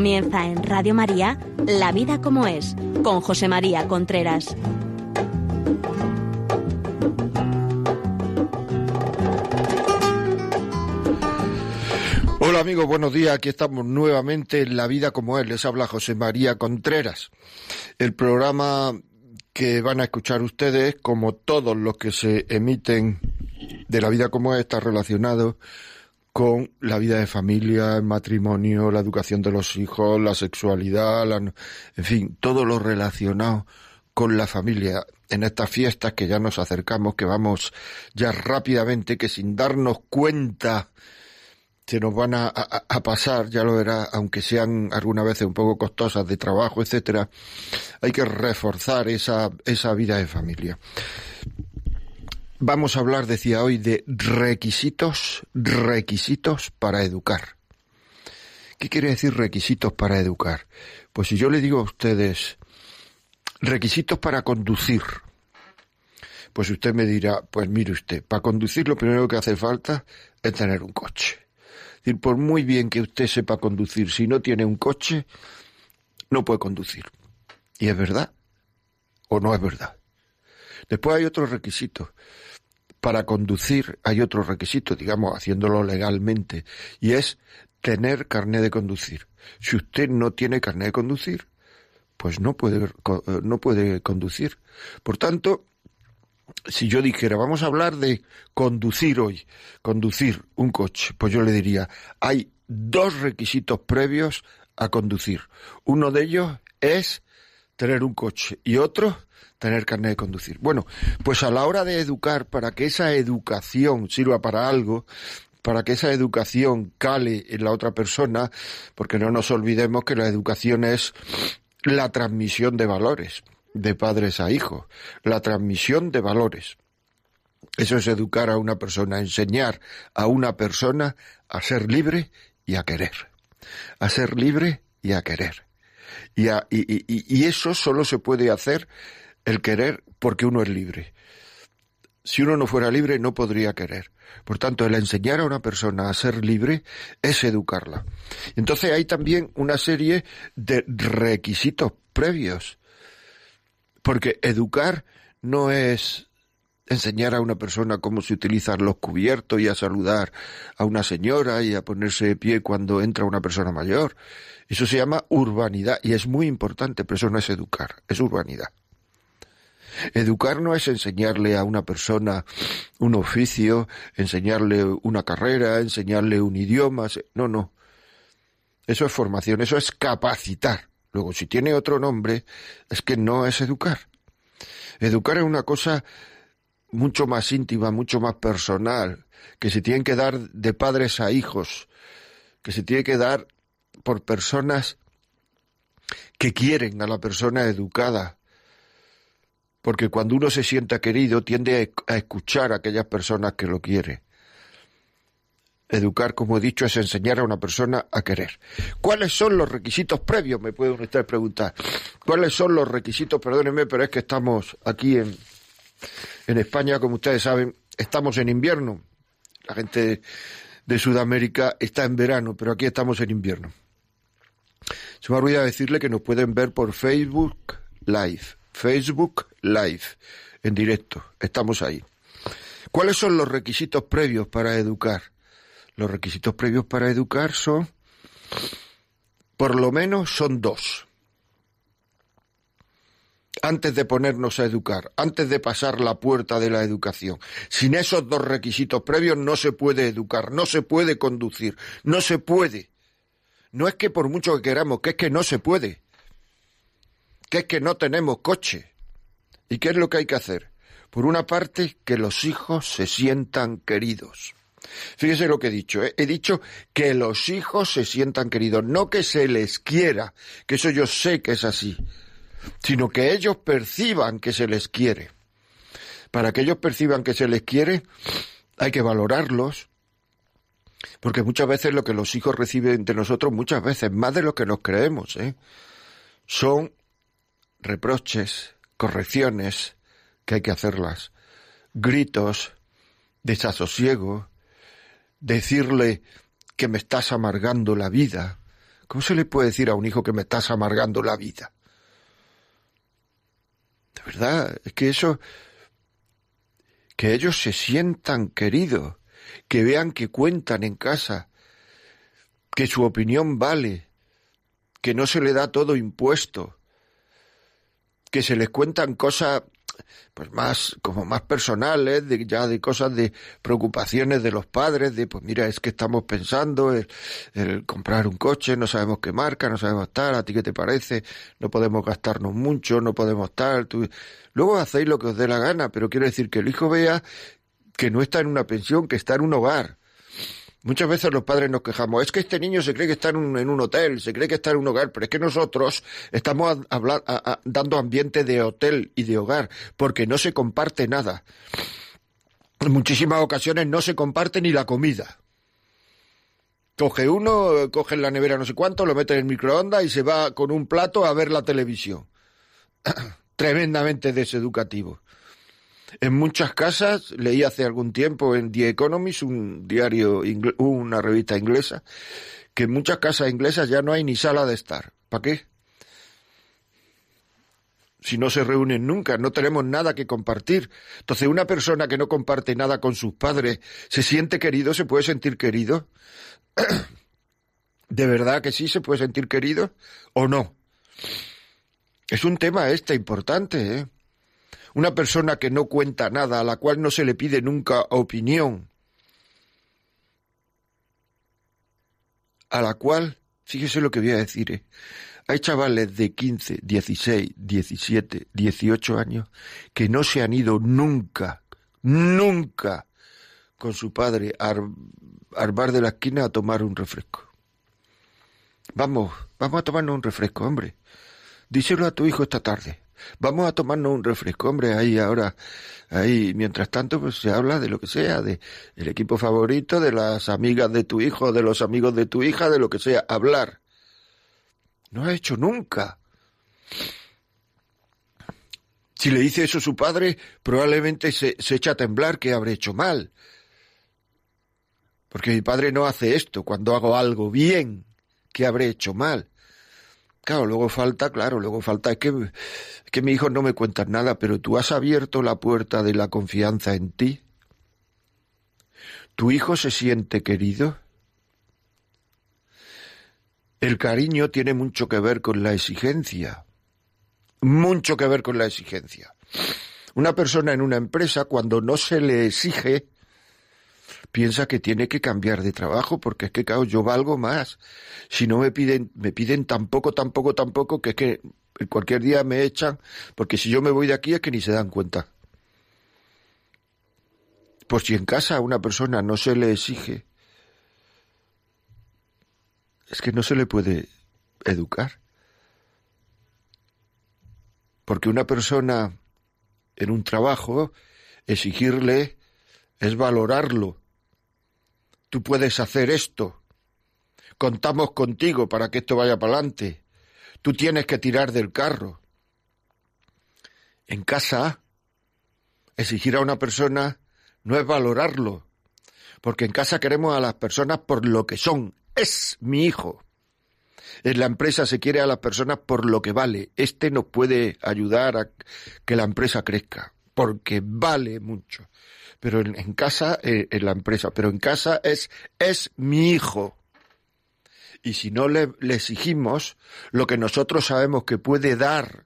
Comienza en Radio María La vida como es, con José María Contreras. Hola amigos, buenos días. Aquí estamos nuevamente en La vida como es. Les habla José María Contreras. El programa que van a escuchar ustedes, como todos los que se emiten de La vida como es, está relacionado con la vida de familia, el matrimonio, la educación de los hijos, la sexualidad, en fin, todo lo relacionado con la familia en estas fiestas que ya nos acercamos, que vamos ya rápidamente, que sin darnos cuenta se nos van a, pasar, ya lo verá, aunque sean algunas veces un poco costosas de trabajo, etcétera, hay que reforzar esa, esa vida de familia. Vamos a hablar, decía hoy, de requisitos, requisitos para educar. ¿Qué quiere decir requisitos para educar? Pues si yo le digo a ustedes requisitos para conducir, pues usted me dirá, pues mire usted, para conducir lo primero que hace falta es tener un coche. Es decir, por muy bien que usted sepa conducir, si no tiene un coche, no puede conducir. ¿Y es verdad? ¿O no es verdad? Después hay otros requisitos para conducir hay otro requisito, digamos, haciéndolo legalmente, y es tener carnet de conducir. Si usted no tiene carnet de conducir, pues no puede, eh, no puede conducir. Por tanto, si yo dijera, vamos a hablar de conducir hoy, conducir un coche, pues yo le diría, hay dos requisitos previos a conducir. Uno de ellos es tener un coche y otro tener carnet de conducir. Bueno, pues a la hora de educar, para que esa educación sirva para algo, para que esa educación cale en la otra persona, porque no nos olvidemos que la educación es la transmisión de valores, de padres a hijos, la transmisión de valores. Eso es educar a una persona, enseñar a una persona a ser libre y a querer. A ser libre y a querer. Y, y, y eso solo se puede hacer el querer porque uno es libre. Si uno no fuera libre no podría querer. Por tanto, el enseñar a una persona a ser libre es educarla. Entonces hay también una serie de requisitos previos. Porque educar no es enseñar a una persona cómo se utilizan los cubiertos y a saludar a una señora y a ponerse de pie cuando entra una persona mayor. Eso se llama urbanidad y es muy importante, pero eso no es educar, es urbanidad. Educar no es enseñarle a una persona un oficio, enseñarle una carrera, enseñarle un idioma. No, no. Eso es formación, eso es capacitar. Luego, si tiene otro nombre, es que no es educar. Educar es una cosa mucho más íntima, mucho más personal, que se tiene que dar de padres a hijos, que se tiene que dar por personas que quieren a la persona educada, porque cuando uno se sienta querido tiende a escuchar a aquellas personas que lo quieren. Educar, como he dicho, es enseñar a una persona a querer. ¿Cuáles son los requisitos previos? Me puede usted preguntar. ¿Cuáles son los requisitos? Perdónenme, pero es que estamos aquí en, en España, como ustedes saben, estamos en invierno. La gente de Sudamérica está en verano, pero aquí estamos en invierno. Se me ha olvidado decirle que nos pueden ver por Facebook Live. Facebook Live, en directo. Estamos ahí. ¿Cuáles son los requisitos previos para educar? Los requisitos previos para educar son, por lo menos, son dos. Antes de ponernos a educar, antes de pasar la puerta de la educación. Sin esos dos requisitos previos no se puede educar, no se puede conducir, no se puede. No es que por mucho que queramos, que es que no se puede que es que no tenemos coche. ¿Y qué es lo que hay que hacer? Por una parte, que los hijos se sientan queridos. Fíjese lo que he dicho. ¿eh? He dicho que los hijos se sientan queridos, no que se les quiera, que eso yo sé que es así, sino que ellos perciban que se les quiere. Para que ellos perciban que se les quiere, hay que valorarlos, porque muchas veces lo que los hijos reciben de nosotros, muchas veces, más de lo que nos creemos, ¿eh? son reproches, correcciones, que hay que hacerlas, gritos, desasosiego, decirle que me estás amargando la vida, ¿Cómo se le puede decir a un hijo que me estás amargando la vida? De verdad, es que eso, que ellos se sientan queridos, que vean que cuentan en casa, que su opinión vale, que no se le da todo impuesto, que se les cuentan cosas pues más como más personales de ya de cosas de preocupaciones de los padres de pues mira es que estamos pensando el, comprar un coche no sabemos qué marca no sabemos tal a ti qué te parece no podemos gastarnos mucho no podemos tal tú... luego hacéis lo que os dé la gana pero quiero decir que el hijo vea que no está en una pensión que está en un hogar Muchas veces los padres nos quejamos, es que este niño se cree que está en un, en un hotel, se cree que está en un hogar, pero es que nosotros estamos dando ambiente de hotel y de hogar, porque no se comparte nada. En muchísimas ocasiones no se comparte ni la comida. Coge uno, coge en la nevera no sé cuánto, lo mete en el microondas y se va con un plato a ver la televisión. Tremendamente deseducativo. En muchas casas, leí hace algún tiempo en The Economist, un diario, una revista inglesa, que en muchas casas inglesas ya no hay ni sala de estar. ¿Para qué? Si no se reúnen nunca, no tenemos nada que compartir. Entonces, una persona que no comparte nada con sus padres, ¿se siente querido? ¿Se puede sentir querido? ¿De verdad que sí se puede sentir querido o no? Es un tema este importante, ¿eh? Una persona que no cuenta nada, a la cual no se le pide nunca opinión, a la cual, fíjese lo que voy a decir, ¿eh? hay chavales de 15, 16, 17, 18 años que no se han ido nunca, nunca con su padre al bar de la esquina a tomar un refresco. Vamos, vamos a tomarnos un refresco, hombre. Díselo a tu hijo esta tarde. Vamos a tomarnos un refresco, hombre, ahí ahora, ahí, mientras tanto, pues se habla de lo que sea, de el equipo favorito, de las amigas de tu hijo, de los amigos de tu hija, de lo que sea, hablar. No ha hecho nunca. Si le dice eso su padre, probablemente se, se echa a temblar que habré hecho mal. Porque mi padre no hace esto cuando hago algo bien, que habré hecho mal. Claro, luego falta, claro, luego falta, es que, que mi hijo no me cuenta nada, pero tú has abierto la puerta de la confianza en ti. ¿Tu hijo se siente querido? El cariño tiene mucho que ver con la exigencia, mucho que ver con la exigencia. Una persona en una empresa, cuando no se le exige, piensa que tiene que cambiar de trabajo porque es que, claro, yo valgo más. Si no me piden, me piden tan poco, tan poco, tan poco, que es que cualquier día me echan, porque si yo me voy de aquí es que ni se dan cuenta. Pues si en casa a una persona no se le exige, es que no se le puede educar. Porque una persona en un trabajo, exigirle es valorarlo tú puedes hacer esto. Contamos contigo para que esto vaya para adelante. Tú tienes que tirar del carro. En casa, exigir a una persona no es valorarlo, porque en casa queremos a las personas por lo que son. Es mi hijo. En la empresa se quiere a las personas por lo que vale. Este nos puede ayudar a que la empresa crezca, porque vale mucho pero en, casa, eh, en la empresa, pero en casa es, es mi hijo. Y si no le, le exigimos lo que nosotros sabemos que puede dar,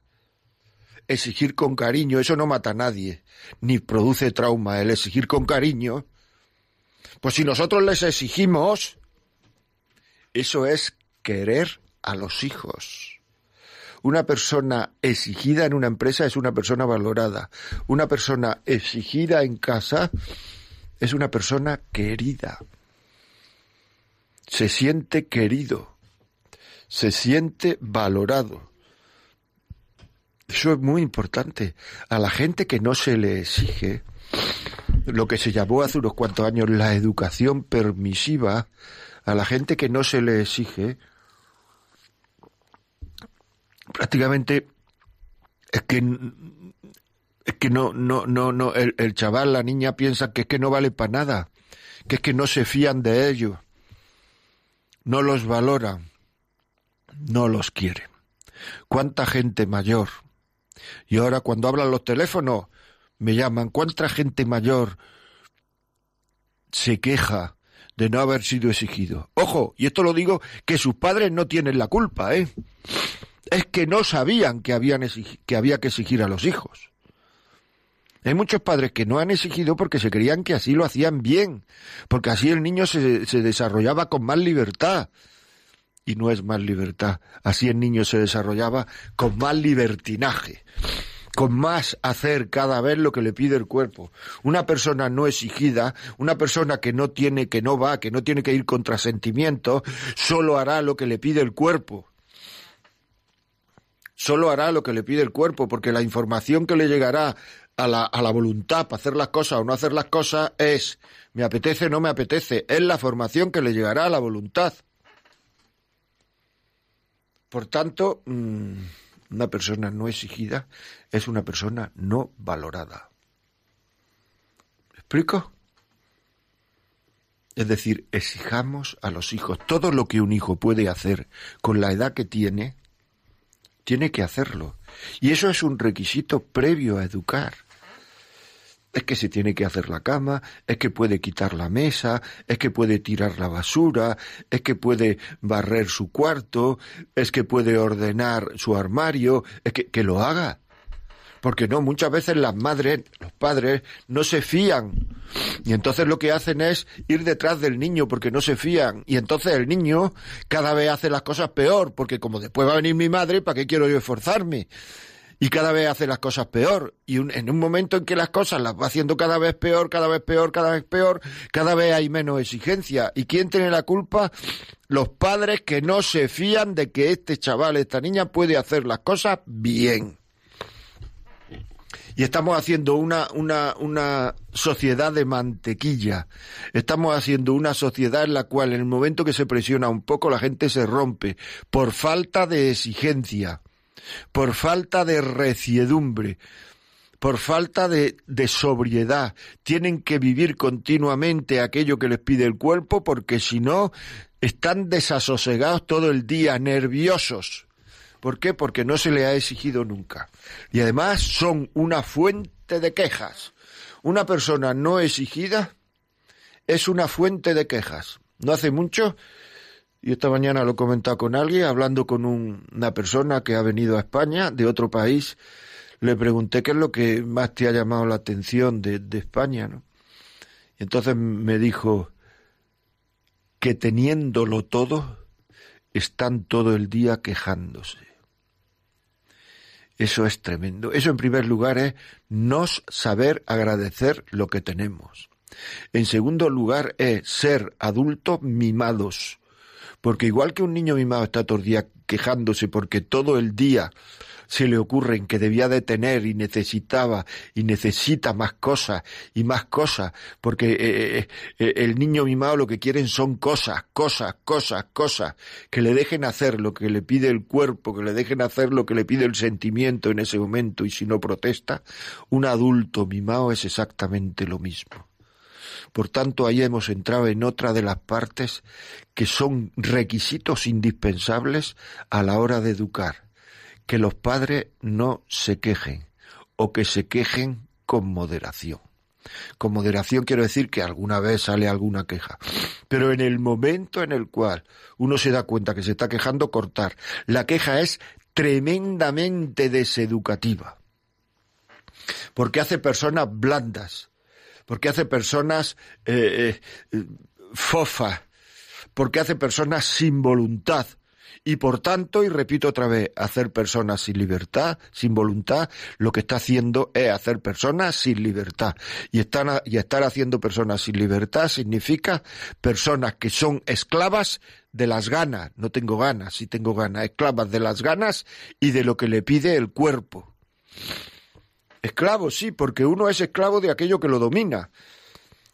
exigir con cariño, eso no mata a nadie, ni produce trauma. El exigir con cariño, pues si nosotros les exigimos, eso es querer a los hijos. Una persona exigida en una empresa es una persona valorada. Una persona exigida en casa es una persona querida. Se siente querido. Se siente valorado. Eso es muy importante. A la gente que no se le exige, lo que se llamó hace unos cuantos años la educación permisiva, a la gente que no se le exige, prácticamente es que es que no no no no el, el, chaval la niña piensa que es que no vale para nada que es que no se fían de ellos no los valoran no los quiere. ¿Cuánta gente mayor? Y ahora cuando hablan los teléfonos, me llaman, ¿cuánta gente mayor se queja de no haber sido exigido? Ojo, y esto lo digo, que sus padres no tienen la culpa, ¿eh? Es que no sabían que, habían que había que exigir a los hijos. Hay muchos padres que no han exigido porque se creían que así lo hacían bien, porque así el niño se, se desarrollaba con más libertad y no es más libertad. Así el niño se desarrollaba con más libertinaje, con más hacer cada vez lo que le pide el cuerpo. Una persona no exigida, una persona que no tiene, que no va, que no tiene que ir contra sentimientos, solo hará lo que le pide el cuerpo. Solo hará lo que le pide el cuerpo, porque la información que le llegará a la, a la voluntad para hacer las cosas o no hacer las cosas es me apetece, no me apetece, es la formación que le llegará a la voluntad. Por tanto, mm, una persona no exigida es una persona no valorada. ¿Me explico? Es decir, exijamos a los hijos todo lo que un hijo puede hacer con la edad que tiene, tiene que hacerlo. Y eso es un requisito previo a educar es que se tiene que hacer la cama, es que puede quitar la mesa, es que puede tirar la basura, es que puede barrer su cuarto, es que puede ordenar su armario, es que, lo haga. Porque no, muchas veces las madres, los padres, no se fían. Y entonces lo que hacen es ir detrás del niño porque no se fían. Y entonces el niño cada vez hace las cosas peor, porque como después va a venir mi madre, ¿para qué quiero yo esforzarme? y cada vez hace las cosas peor. Y en un momento en que las cosas las va haciendo cada vez peor, cada vez peor, cada vez peor, cada vez hay menos exigencia. ¿Y quién tiene la culpa? Los padres que no se fían de que este chaval, esta niña puede hacer las cosas bien. Y estamos haciendo una, una, una sociedad de mantequilla. Estamos haciendo una sociedad en la cual en el momento que se presiona un poco la gente se rompe por falta de exigencia por falta de reciedumbre, por falta de, de, sobriedad. Tienen que vivir continuamente aquello que les pide el cuerpo porque si no están desasosegados todo el día, nerviosos. ¿Por qué? Porque no se le ha exigido nunca. Y además son una fuente de quejas. Una persona no exigida es una fuente de quejas. No hace mucho y esta mañana lo he comentado con alguien, hablando con una persona que ha venido a España de otro país. Le pregunté qué es lo que más te ha llamado la atención de, de España, ¿no? Y entonces me dijo que teniéndolo todo, están todo el día quejándose. Eso es tremendo. Eso en primer lugar es no saber agradecer lo que tenemos. En segundo lugar es ser adultos mimados porque igual que un niño mimado está todo el día quejándose porque todo el día se le ocurren que debía de tener y necesitaba y necesita más cosas y más cosas, porque eh, eh, eh, el niño mimado lo que quieren son cosas, cosas, cosas, cosas, que le dejen hacer lo que le pide el cuerpo, que le dejen hacer lo que le pide el sentimiento en ese momento y si no protesta, un adulto mimado es exactamente lo mismo. Por tanto, ahí hemos entrado en otra de las partes que son requisitos indispensables a la hora de educar. Que los padres no se quejen o que se quejen con moderación. Con moderación quiero decir que alguna vez sale alguna queja. Pero en el momento en el cual uno se da cuenta que se está quejando, cortar. La queja es tremendamente deseducativa. Porque hace personas blandas, porque hace personas eh, eh, fofas, porque hace personas sin voluntad. Y por tanto, y repito otra vez, hacer personas sin libertad, sin voluntad, lo que está haciendo es hacer personas sin libertad. Y, estar haciendo personas sin libertad significa personas que son esclavas de las ganas. No tengo ganas, sí tengo ganas. Esclavas de las ganas y de lo que le pide el cuerpo. Esclavo, sí, porque uno es esclavo de aquello que lo domina.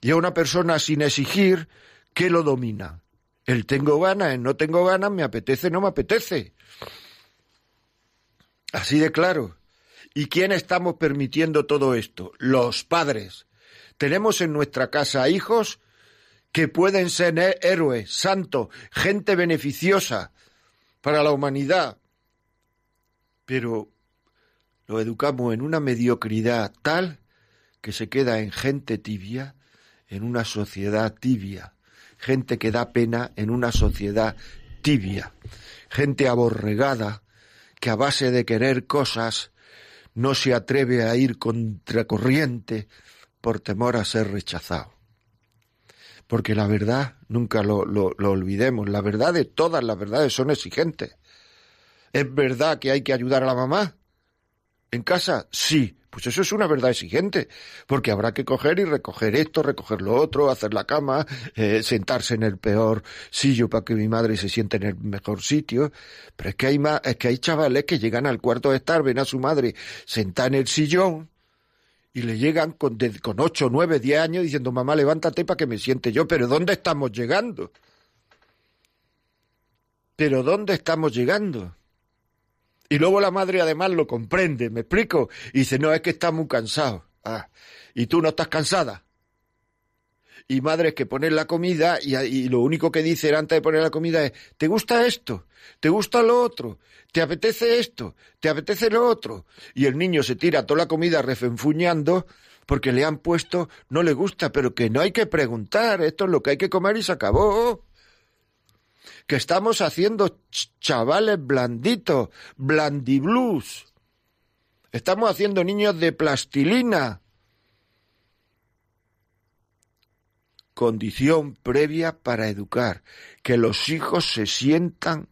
Y a una persona sin exigir, ¿qué lo domina? El tengo ganas, el no tengo ganas, me apetece, no me apetece. Así de claro. ¿Y quién estamos permitiendo todo esto? Los padres. Tenemos en nuestra casa hijos que pueden ser héroes, santos, gente beneficiosa, para la humanidad, pero lo educamos en una mediocridad tal que se queda en gente tibia, en una sociedad tibia, gente que da pena en una sociedad tibia, gente aborregada que a base de querer cosas no se atreve a ir contracorriente por temor a ser rechazado. Porque la verdad, nunca lo, lo, olvidemos, la verdad de todas las verdades son exigentes. ¿Es verdad que hay que ayudar a la mamá? ¿En casa? Sí. Pues eso es una verdad exigente, porque habrá que coger y recoger esto, recoger lo otro, hacer la cama, eh, sentarse en el peor sitio para que mi madre se siente en el mejor sitio. Pero es que hay es que hay chavales que llegan al cuarto de estar, ven a su madre sentada en el sillón y le llegan con, con ocho, nueve, diez años diciendo mamá levántate para que me siente yo. Pero ¿dónde estamos llegando? Pero ¿dónde estamos llegando? Y luego la madre además lo comprende, ¿me explico? Y dice, no, es que está muy cansado. Ah, y tú no estás cansada. Y madres que ponen la comida y, lo único que dice antes de poner la comida es, ¿te gusta esto? ¿Te gusta lo otro? ¿Te apetece esto? ¿Te apetece lo otro? Y el niño se tira toda la comida refenfuñando porque le han puesto, no le gusta, pero que no hay que preguntar, esto es lo que hay que comer y se acabó que estamos haciendo chavales blanditos, blandiblues. Estamos haciendo niños de plastilina. Condición previa para educar, que los hijos se sientan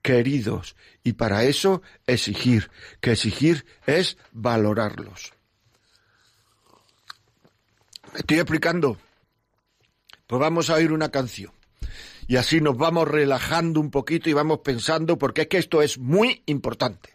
queridos y para eso exigir, que exigir es valorarlos. ¿Me estoy explicando? Pues vamos a oír una canción y así nos vamos relajando un poquito y vamos pensando, porque es que esto es muy importante.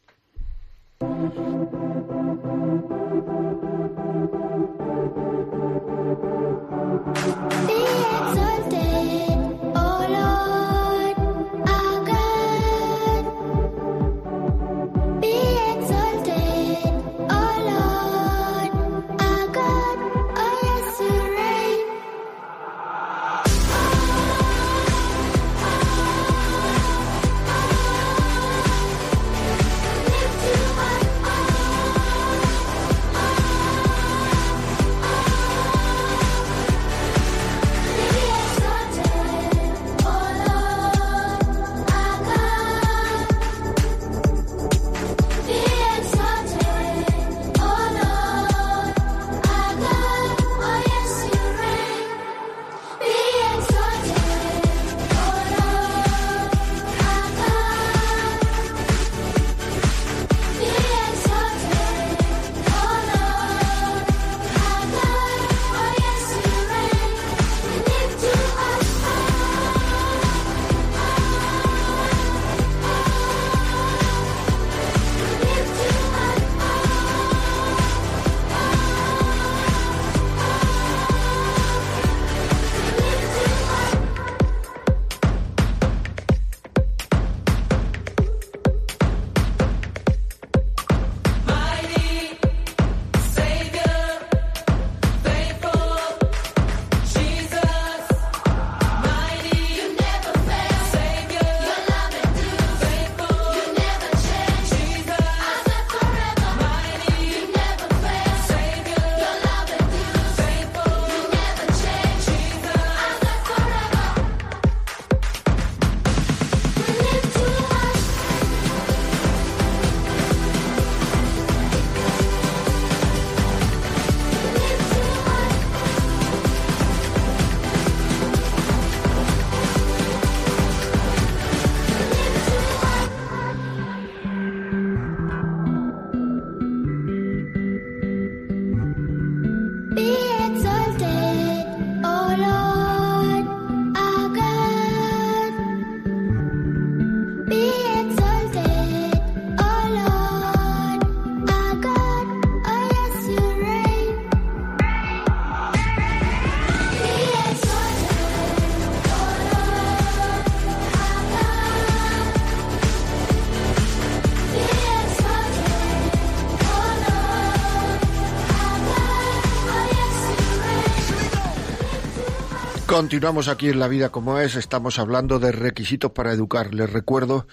Continuamos aquí en La Vida como es, estamos hablando de requisitos para educar. Les recuerdo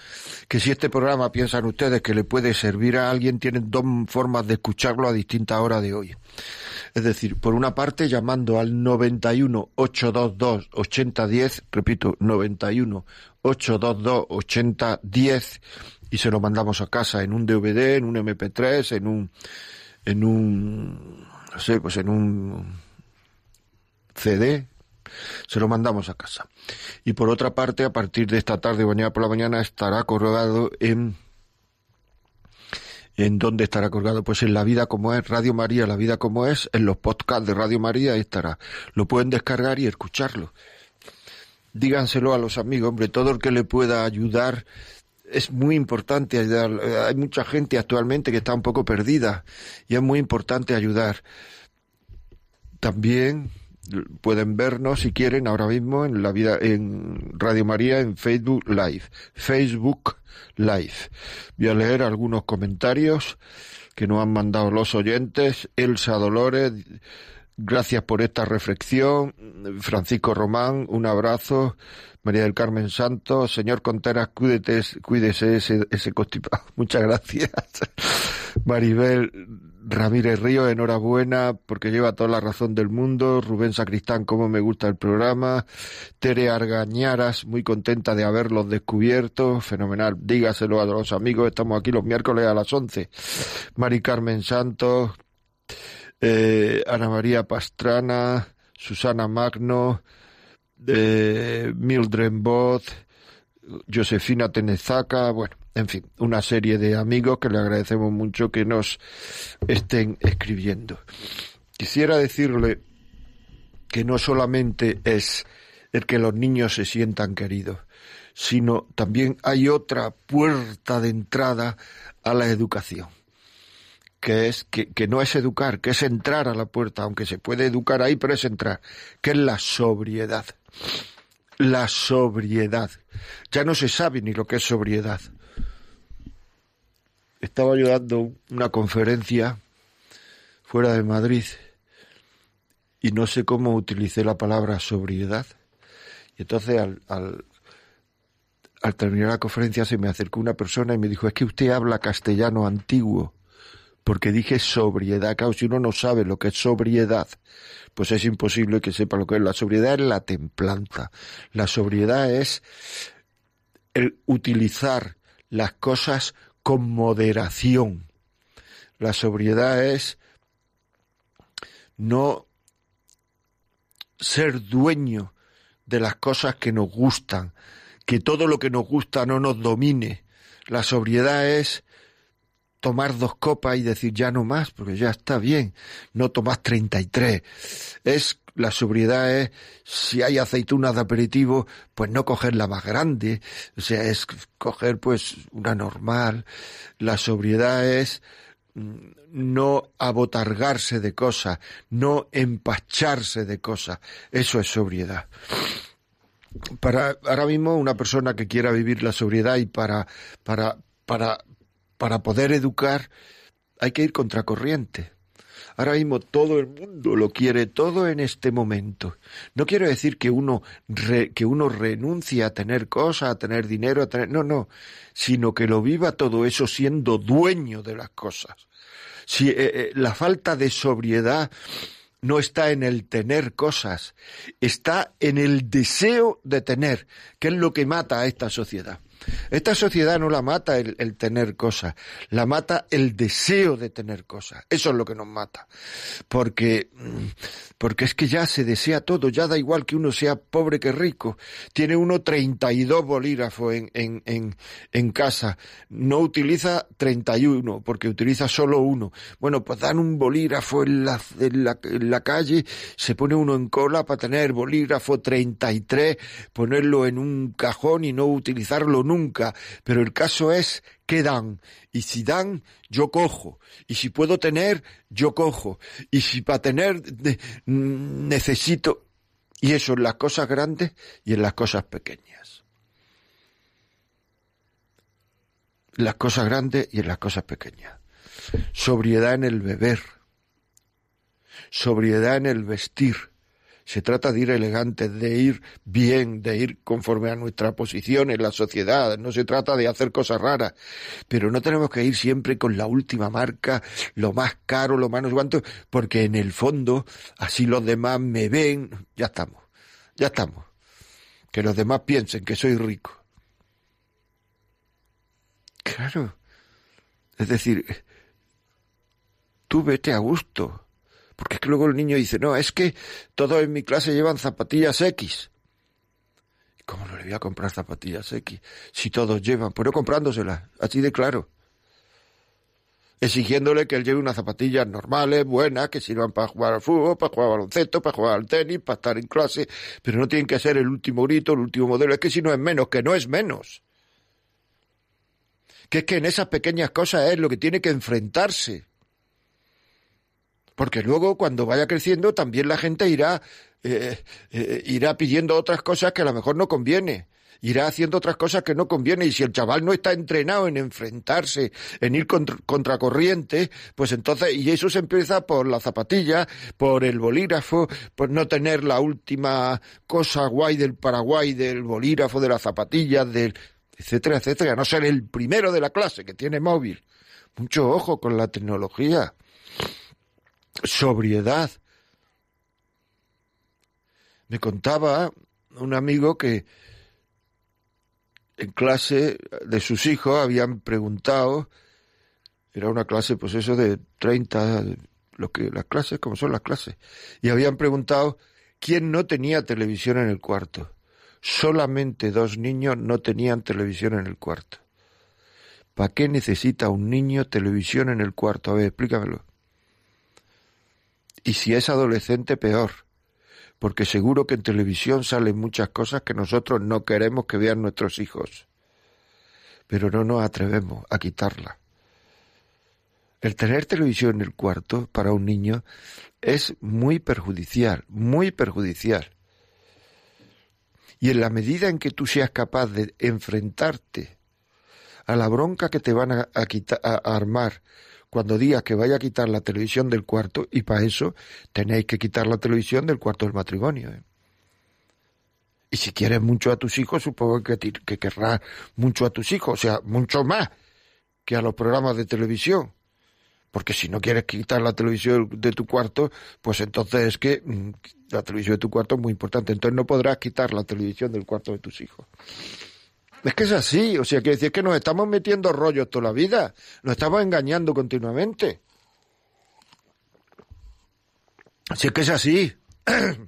que si este programa piensan ustedes que le puede servir a alguien, tienen dos formas de escucharlo a distintas horas de hoy. Es decir, por una parte llamando al 91 822 8010, repito, 91 822 8010 y se lo mandamos a casa en un DVD, en un MP3, en un en un no sé, pues en un CD, se lo mandamos a casa. Y por otra parte, a partir de esta tarde, mañana por la mañana, estará colgado en ¿En dónde estará colgado? Pues en La Vida como es, Radio María, La Vida como es, en los podcasts de Radio María estará. Lo pueden descargar y escucharlo. Díganselo a los amigos, hombre, todo el que le pueda ayudar es muy importante ayudar. Hay mucha gente actualmente que está un poco perdida y es muy importante ayudar. También pueden vernos si quieren ahora mismo en la vida en Radio María en Facebook Live. Facebook Live. Voy a leer algunos comentarios que nos han mandado los oyentes. Elsa Dolores, gracias por esta reflexión. Francisco Román, un abrazo. María del Carmen Santos, señor Conteras, cuídete, cuídese ese, ese constipado. Muchas gracias. Maribel Ramírez Río, enhorabuena porque lleva toda la razón del mundo. Rubén Sacristán, cómo me gusta el programa. Tere Argañaras, muy contenta de haberlos descubierto. Fenomenal. Dígaselo a los amigos, estamos aquí los miércoles a las 11. Mari Carmen Santos, eh, Ana María Pastrana, Susana Magno, eh, Mildred Both, Josefina Tenezaca, bueno, en fin, una serie de amigos que le agradecemos mucho que nos estén escribiendo. Quisiera decirle que no solamente es el que los niños se sientan queridos, sino también hay otra puerta de entrada a la educación, que es que, no es educar, que es entrar a la puerta, aunque se puede educar ahí, pero es entrar, que es la sobriedad. La sobriedad. Ya no se sabe ni lo que es sobriedad estaba yo dando una conferencia fuera de Madrid y no sé cómo utilicé la palabra sobriedad. Y entonces al, al, terminar la conferencia se me acercó una persona y me dijo, es que usted habla castellano antiguo, porque dije sobriedad. Claro, si uno no sabe lo que es sobriedad, pues es imposible que sepa lo que es. La sobriedad es la templanza. La sobriedad es el utilizar las cosas con moderación. La sobriedad es no ser dueño de las cosas que nos gustan, que todo lo que nos gusta no nos domine. La sobriedad es tomar dos copas y decir ya no más, porque ya está bien, no tomas 33. Es la sobriedad es, si hay aceitunas de aperitivo, pues no coger la más grande, o sea, es coger pues una normal. La sobriedad es mm, no abotargarse de cosas, no empacharse de cosas. Eso es sobriedad. Para ahora mismo una persona que quiera vivir la sobriedad y para para para para poder educar hay que ir contracorriente. Ahora mismo todo el mundo lo quiere todo en este momento. No quiero decir que uno que uno renuncie a tener cosas, a tener dinero, a tener no, no, sino que lo viva todo eso siendo dueño de las cosas. Si eh, eh, la falta de sobriedad no está en el tener cosas, está en el deseo de tener, que es lo que mata a esta sociedad. Esta sociedad no la mata el, tener cosas, la mata el deseo de tener cosas. Eso es lo que nos mata. Porque, mm, porque es que ya se desea todo, ya da igual que uno sea pobre que rico. Tiene uno 32 bolígrafos en, en, en, en casa, no utiliza 31 porque utiliza solo uno. Bueno, pues dan un bolígrafo en la, en la, en la calle, se pone uno en cola para tener bolígrafo 33, ponerlo en un cajón y no utilizarlo nunca, pero el caso es que dan, y si dan, yo cojo, y si puedo tener, yo cojo, y si para tener necesito, y eso en las cosas grandes y en las cosas pequeñas. Las cosas grandes y en las cosas pequeñas. Sobriedad en el beber, sobriedad en el vestir, Se trata de ir elegantes, de ir bien, de ir conforme a nuestra posición en la sociedad. No se trata de hacer cosas raras. Pero no tenemos que ir siempre con la última marca, lo más caro, lo más no porque en el fondo, así los demás me ven. Ya estamos. Ya estamos. Que los demás piensen que soy rico. Claro. Es decir, tú vete a gusto. Porque es que luego el niño dice, no, es que todos en mi clase llevan zapatillas X. ¿Cómo no le voy a comprar zapatillas X? Si todos llevan, pues no comprándoselas, así de claro. Exigiéndole que él lleve unas zapatillas normales, buenas, que sirvan para jugar al fútbol, para jugar al baloncesto, para jugar al tenis, para estar en clase, pero no tienen que ser el último grito, el último modelo. Es que si no es menos, que no es menos que es que en esas pequeñas cosas es lo que tiene que enfrentarse. Porque luego cuando vaya creciendo también la gente irá, eh, eh, irá pidiendo otras cosas que a lo mejor no conviene irá haciendo otras cosas que no conviene y si el chaval no está entrenado en enfrentarse, en ir contra, contracorriente, pues entonces, y eso se empieza por la zapatilla, por el bolígrafo, por no tener la última cosa guay del Paraguay, del bolígrafo, de la zapatilla, del etcétera, etcétera. No ser el primero de la clase que tiene móvil. Mucho ojo con la tecnología. Sobriedad. Me contaba un amigo que en clase de sus hijos habían preguntado, era una clase pues eso de 30, lo que las clases, como son las clases, y habían preguntado quién no tenía televisión en el cuarto solamente dos niños no tenían televisión en el cuarto. ¿Para qué necesita un niño televisión en el cuarto? A ver, explícamelo. Y si es adolescente, peor, porque seguro que en televisión salen muchas cosas que nosotros no queremos que vean nuestros hijos, pero no nos atrevemos a quitarla. El tener televisión en el cuarto para un niño es muy perjudicial, muy perjudicial. Y en la medida en que tú seas capaz de enfrentarte a la bronca que te van a, armar cuando digas que vaya a quitar la televisión del cuarto, y para eso tenéis que quitar la televisión del cuarto del matrimonio. ¿eh? Y si quieres mucho a tus hijos, supongo que, que querrás mucho a tus hijos, o sea, mucho más que a los programas de televisión. Porque si no quieres quitar la televisión de tu cuarto, pues entonces es que mm, la televisión de tu cuarto es muy importante. Entonces no podrás quitar la televisión del cuarto de tus hijos. Es que es así, o sea, quiere decir que nos estamos metiendo rollos toda la vida, nos estamos engañando continuamente. Así es que es así.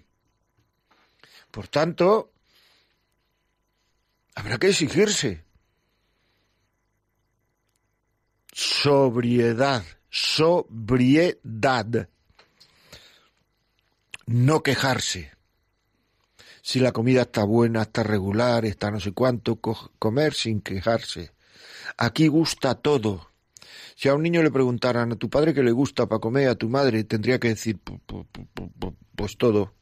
Por tanto, habrá que exigirse sobriedad, sobriedad no quejarse. Si la comida está buena, está regular, está no sé cuánto, comer sin quejarse. Aquí gusta todo. Si a un niño le preguntaran a tu padre qué le gusta para comer, a tu madre tendría que decir pues todo.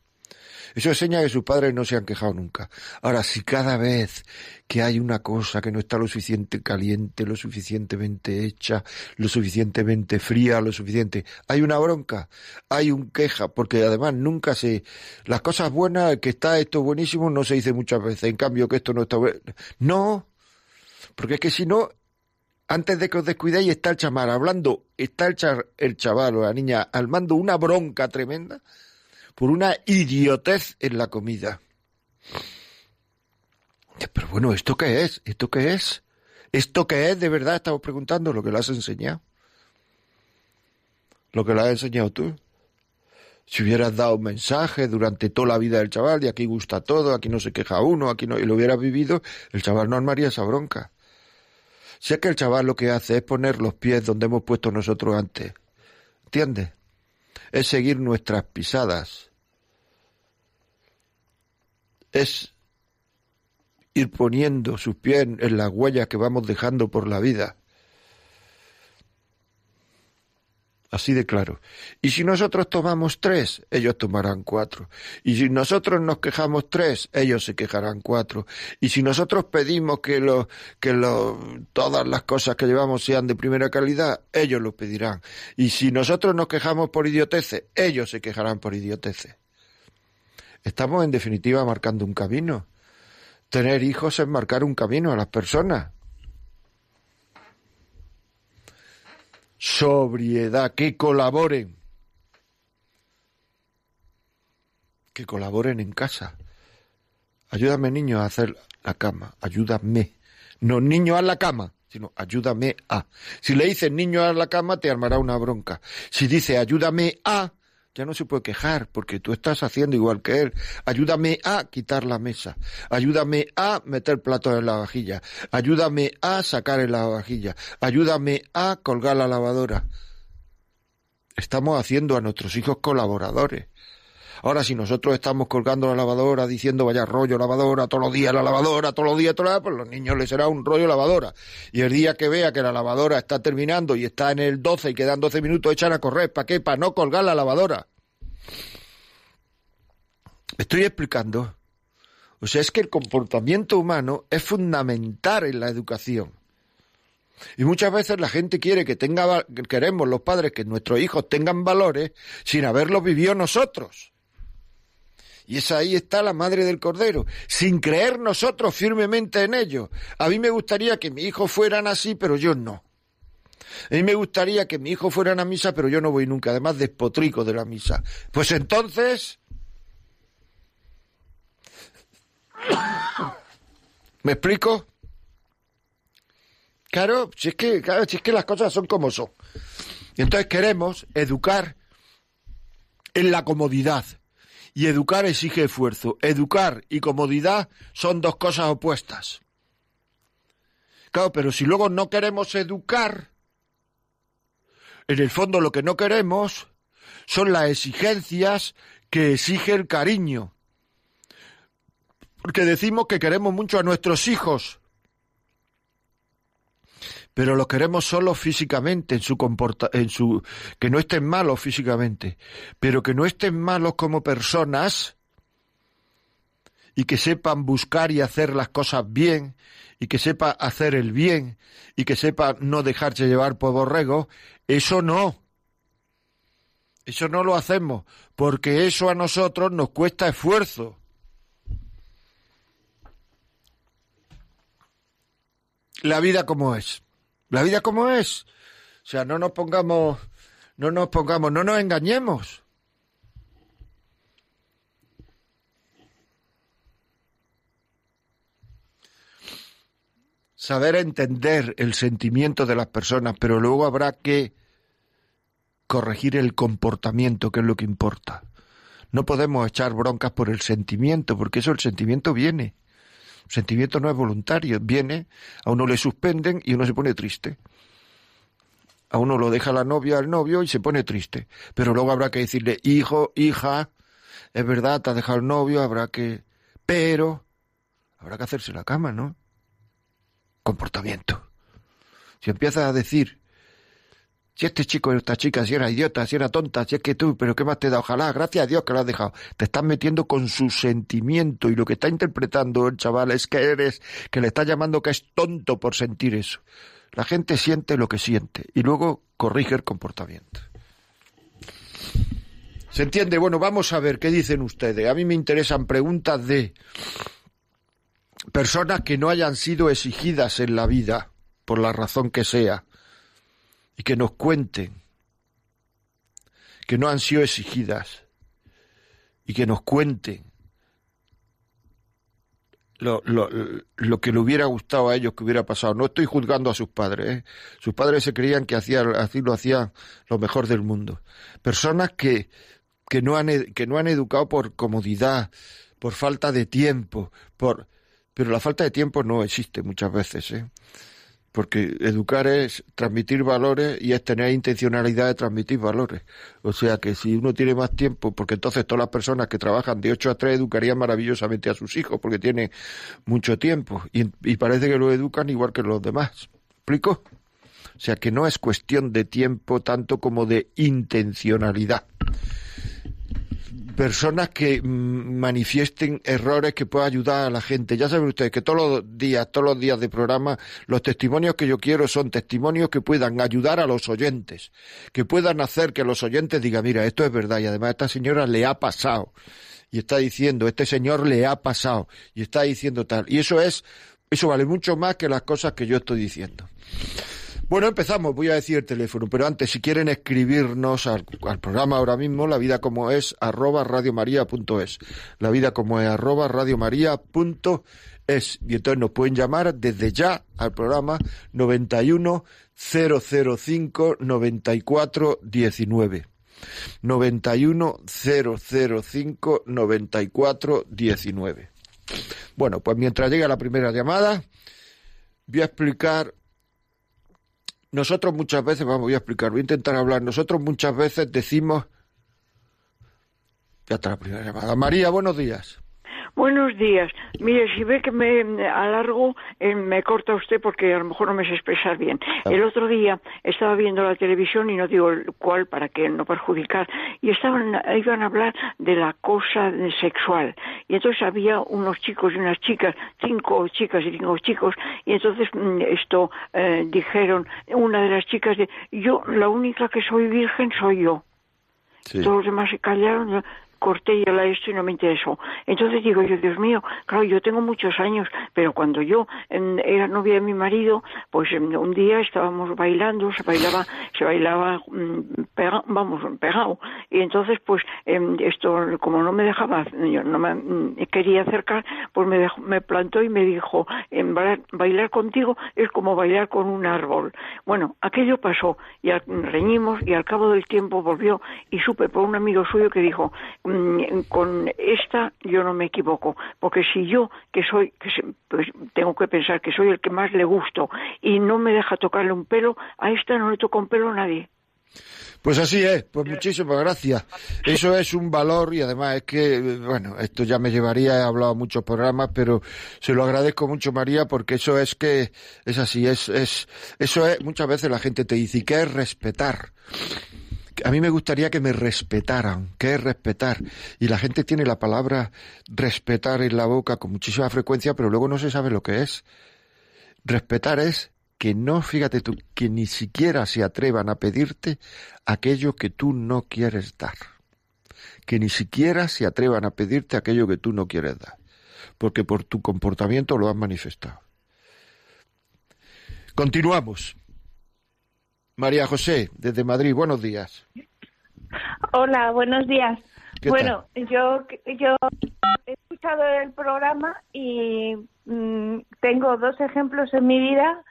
Eso enseña que sus padres no se han quejado nunca. Ahora, si cada vez que hay una cosa que no está lo suficiente caliente, lo suficientemente hecha, lo suficientemente fría, lo suficiente, hay una bronca, hay un queja, porque además nunca se, las cosas buenas, que está esto buenísimo, no se dice muchas veces, en cambio que esto no está bueno. No, porque es que si no, antes de que os descuidéis está el chamar hablando, está el, el chaval o la niña armando una bronca tremenda, por una idiotez en la comida. Pero bueno, ¿esto qué es? ¿Esto qué es? ¿Esto qué es de verdad? Estamos preguntando lo que le has enseñado. Lo que le has enseñado tú. Si hubieras dado un mensaje durante toda la vida del chaval, de aquí gusta todo, aquí no se queja uno, aquí no, y lo hubieras vivido, el chaval no armaría esa bronca. Si es que el chaval lo que hace es poner los pies donde hemos puesto nosotros antes. ¿Entiendes? Es seguir nuestras pisadas es ir poniendo sus pies en las huellas que vamos dejando por la vida. Así de claro. Y si nosotros tomamos tres, ellos tomarán cuatro. Y si nosotros nos quejamos tres, ellos se quejarán cuatro. Y si nosotros pedimos que, lo, que lo, todas las cosas que llevamos sean de primera calidad, ellos lo pedirán. Y si nosotros nos quejamos por idioteces, ellos se quejarán por idioteces. Estamos en definitiva marcando un camino. Tener hijos es marcar un camino a las personas. Sobriedad, que colaboren. Que colaboren en casa. Ayúdame, niño, a hacer la cama. Ayúdame. No, niño, a la cama sino ayúdame a. Si le dices niño a la cama, te armará una bronca. Si dice ayúdame a, ya no se puede quejar porque tú estás haciendo igual que él. Ayúdame a quitar la mesa. Ayúdame a meter platos en la vajilla. Ayúdame a sacar en la vajilla. Ayúdame a colgar la lavadora. Estamos haciendo a nuestros hijos colaboradores. Ahora, si nosotros estamos colgando la lavadora diciendo vaya rollo lavadora, todos los días la lavadora, todos los días, todos los pues los niños les será un rollo lavadora. Y el día que vea que la lavadora está terminando y está en el 12 y quedan 12 minutos, echan a correr. ¿Para qué? Para no colgar la lavadora. Estoy explicando. O sea, es que el comportamiento humano es fundamental en la educación. Y muchas veces la gente quiere que tenga, queremos los padres que nuestros hijos tengan valores sin haberlos vivido nosotros. Y es ahí está la madre del cordero, sin creer nosotros firmemente en ello. A mí me gustaría que mis hijos fueran así, pero yo no. A mí me gustaría que mi hijo fueran a misa, pero yo no voy nunca, además despotrico de la misa. Pues entonces... ¿Me explico? Claro, si es que, claro, si es que las cosas son como son. Y entonces queremos educar en la comodidad. Y educar exige esfuerzo. Educar y comodidad son dos cosas opuestas. Claro, pero si luego no queremos educar, en el fondo lo que no queremos son las exigencias que exige el cariño. Porque decimos que queremos mucho a nuestros hijos, pero lo queremos solo físicamente, en su comporta en su que no estén malos físicamente, pero que no estén malos como personas y que sepan buscar y hacer las cosas bien y que sepa hacer el bien y que sepa no dejarse llevar por borrego, eso no. Eso no lo hacemos, porque eso a nosotros nos cuesta esfuerzo. La vida como es. La vida como es. O sea, no nos pongamos, no nos pongamos, no nos engañemos. Saber entender el sentimiento de las personas, pero luego habrá que corregir el comportamiento, que es lo que importa. No podemos echar broncas por el sentimiento, porque eso el sentimiento viene sentimiento no es voluntario, viene, a uno le suspenden y uno se pone triste. A uno lo deja la novia al novio y se pone triste. Pero luego habrá que decirle, hijo, hija, es verdad, te ha dejado el novio, habrá que... Pero habrá que hacerse la cama, ¿no? Comportamiento. Si empiezas a decir, si este chico esta chica, si era idiota, si era tonta, si es que tú, pero ¿qué más te da? Ojalá, gracias a Dios que lo has dejado. Te estás metiendo con su sentimiento y lo que está interpretando el chaval es que eres, que le estás llamando que es tonto por sentir eso. La gente siente lo que siente y luego corrige el comportamiento. ¿Se entiende? Bueno, vamos a ver qué dicen ustedes. A mí me interesan preguntas de personas que no hayan sido exigidas en la vida, por la razón que sea y que nos cuenten que no han sido exigidas y que nos cuenten lo, lo, lo, que le hubiera gustado a ellos que hubiera pasado. No estoy juzgando a sus padres. ¿eh? Sus padres se creían que hacían, así lo hacían lo mejor del mundo. Personas que, que, no han, que no han educado por comodidad, por falta de tiempo, por... pero la falta de tiempo no existe muchas veces. ¿eh? Porque educar es transmitir valores y es tener intencionalidad de transmitir valores. O sea que si uno tiene más tiempo, porque entonces todas las personas que trabajan de 8 a 3 educarían maravillosamente a sus hijos, porque tienen mucho tiempo y, y parece que lo educan igual que los demás. ¿Explico? O sea que no es cuestión de tiempo tanto como de intencionalidad. Personas que mm, manifiesten errores que puedan ayudar a la gente. Ya saben ustedes que todos los días, todos los días de programa, los testimonios que yo quiero son testimonios que puedan ayudar a los oyentes, que puedan hacer que los oyentes digan, mira, esto es verdad y además a esta señora le ha pasado y está diciendo, este señor le ha pasado y está diciendo tal. Y eso es, eso vale mucho más que las cosas que yo estoy diciendo. Bueno, empezamos, voy a decir el teléfono, pero antes, si quieren escribirnos al, programa ahora mismo, la vida como es, arroba radiomaria.es. La vida como es, arroba radiomaria.es. Y entonces nos pueden llamar desde ya al programa 91 005 94 19. 91 005 94 19. Bueno, pues mientras llega la primera llamada, voy a explicar nosotros muchas veces, vamos, voy a explicar, voy a intentar hablar, nosotros muchas veces decimos, ya está la primera llamada. María, buenos días. Buenos días. Mire, si ve que me alargo, eh, me corta usted porque a lo mejor no me sé expresar bien. El otro día estaba viendo la televisión y no digo cuál para que no perjudicar, y estaban, iban a hablar de la cosa sexual. Y entonces había unos chicos y unas chicas, cinco chicas y cinco chicos, y entonces mm, esto eh, dijeron, una de las chicas, de, yo, la única que soy virgen soy yo. Todos los demás se callaron corté ya la esto y no me interesó. Entonces digo yo, Dios mío, claro, yo tengo muchos años, pero cuando yo era novia de mi marido, pues un día estábamos bailando, se bailaba, se bailaba, mm, vamos, pegado. Y entonces, pues, em, esto, como no me dejaba, yo no me mm, quería acercar, pues me, me plantó y me dijo, bailar, bailar contigo es como bailar con un árbol. Bueno, aquello pasó y reñimos y al cabo del tiempo volvió y supe por un amigo suyo que dijo, con esta yo no me equivoco, porque si yo, que soy, que pues tengo que pensar que soy el que más le gusto y no me deja tocarle un pelo, a esta no le toca un pelo a nadie. Pues así es, pues muchísimas gracias. Eso es un valor y además es que, bueno, esto ya me llevaría, he hablado muchos programas, pero se lo agradezco mucho María porque eso es que es así, es, es, eso es, muchas veces la gente te dice, ¿qué es respetar? A mí me gustaría que me respetaran. ¿Qué es respetar? Y la gente tiene la palabra respetar en la boca con muchísima frecuencia, pero luego no se sabe lo que es. Respetar es que no, fíjate tú, que ni siquiera se atrevan a pedirte aquello que tú no quieres dar. Que ni siquiera se atrevan a pedirte aquello que tú no quieres dar. Porque por tu comportamiento lo han manifestado. Continuamos. María José, desde Madrid, buenos días. Hola, buenos días. Bueno, yo yo he escuchado el programa y mm, tengo dos ejemplos en mi vida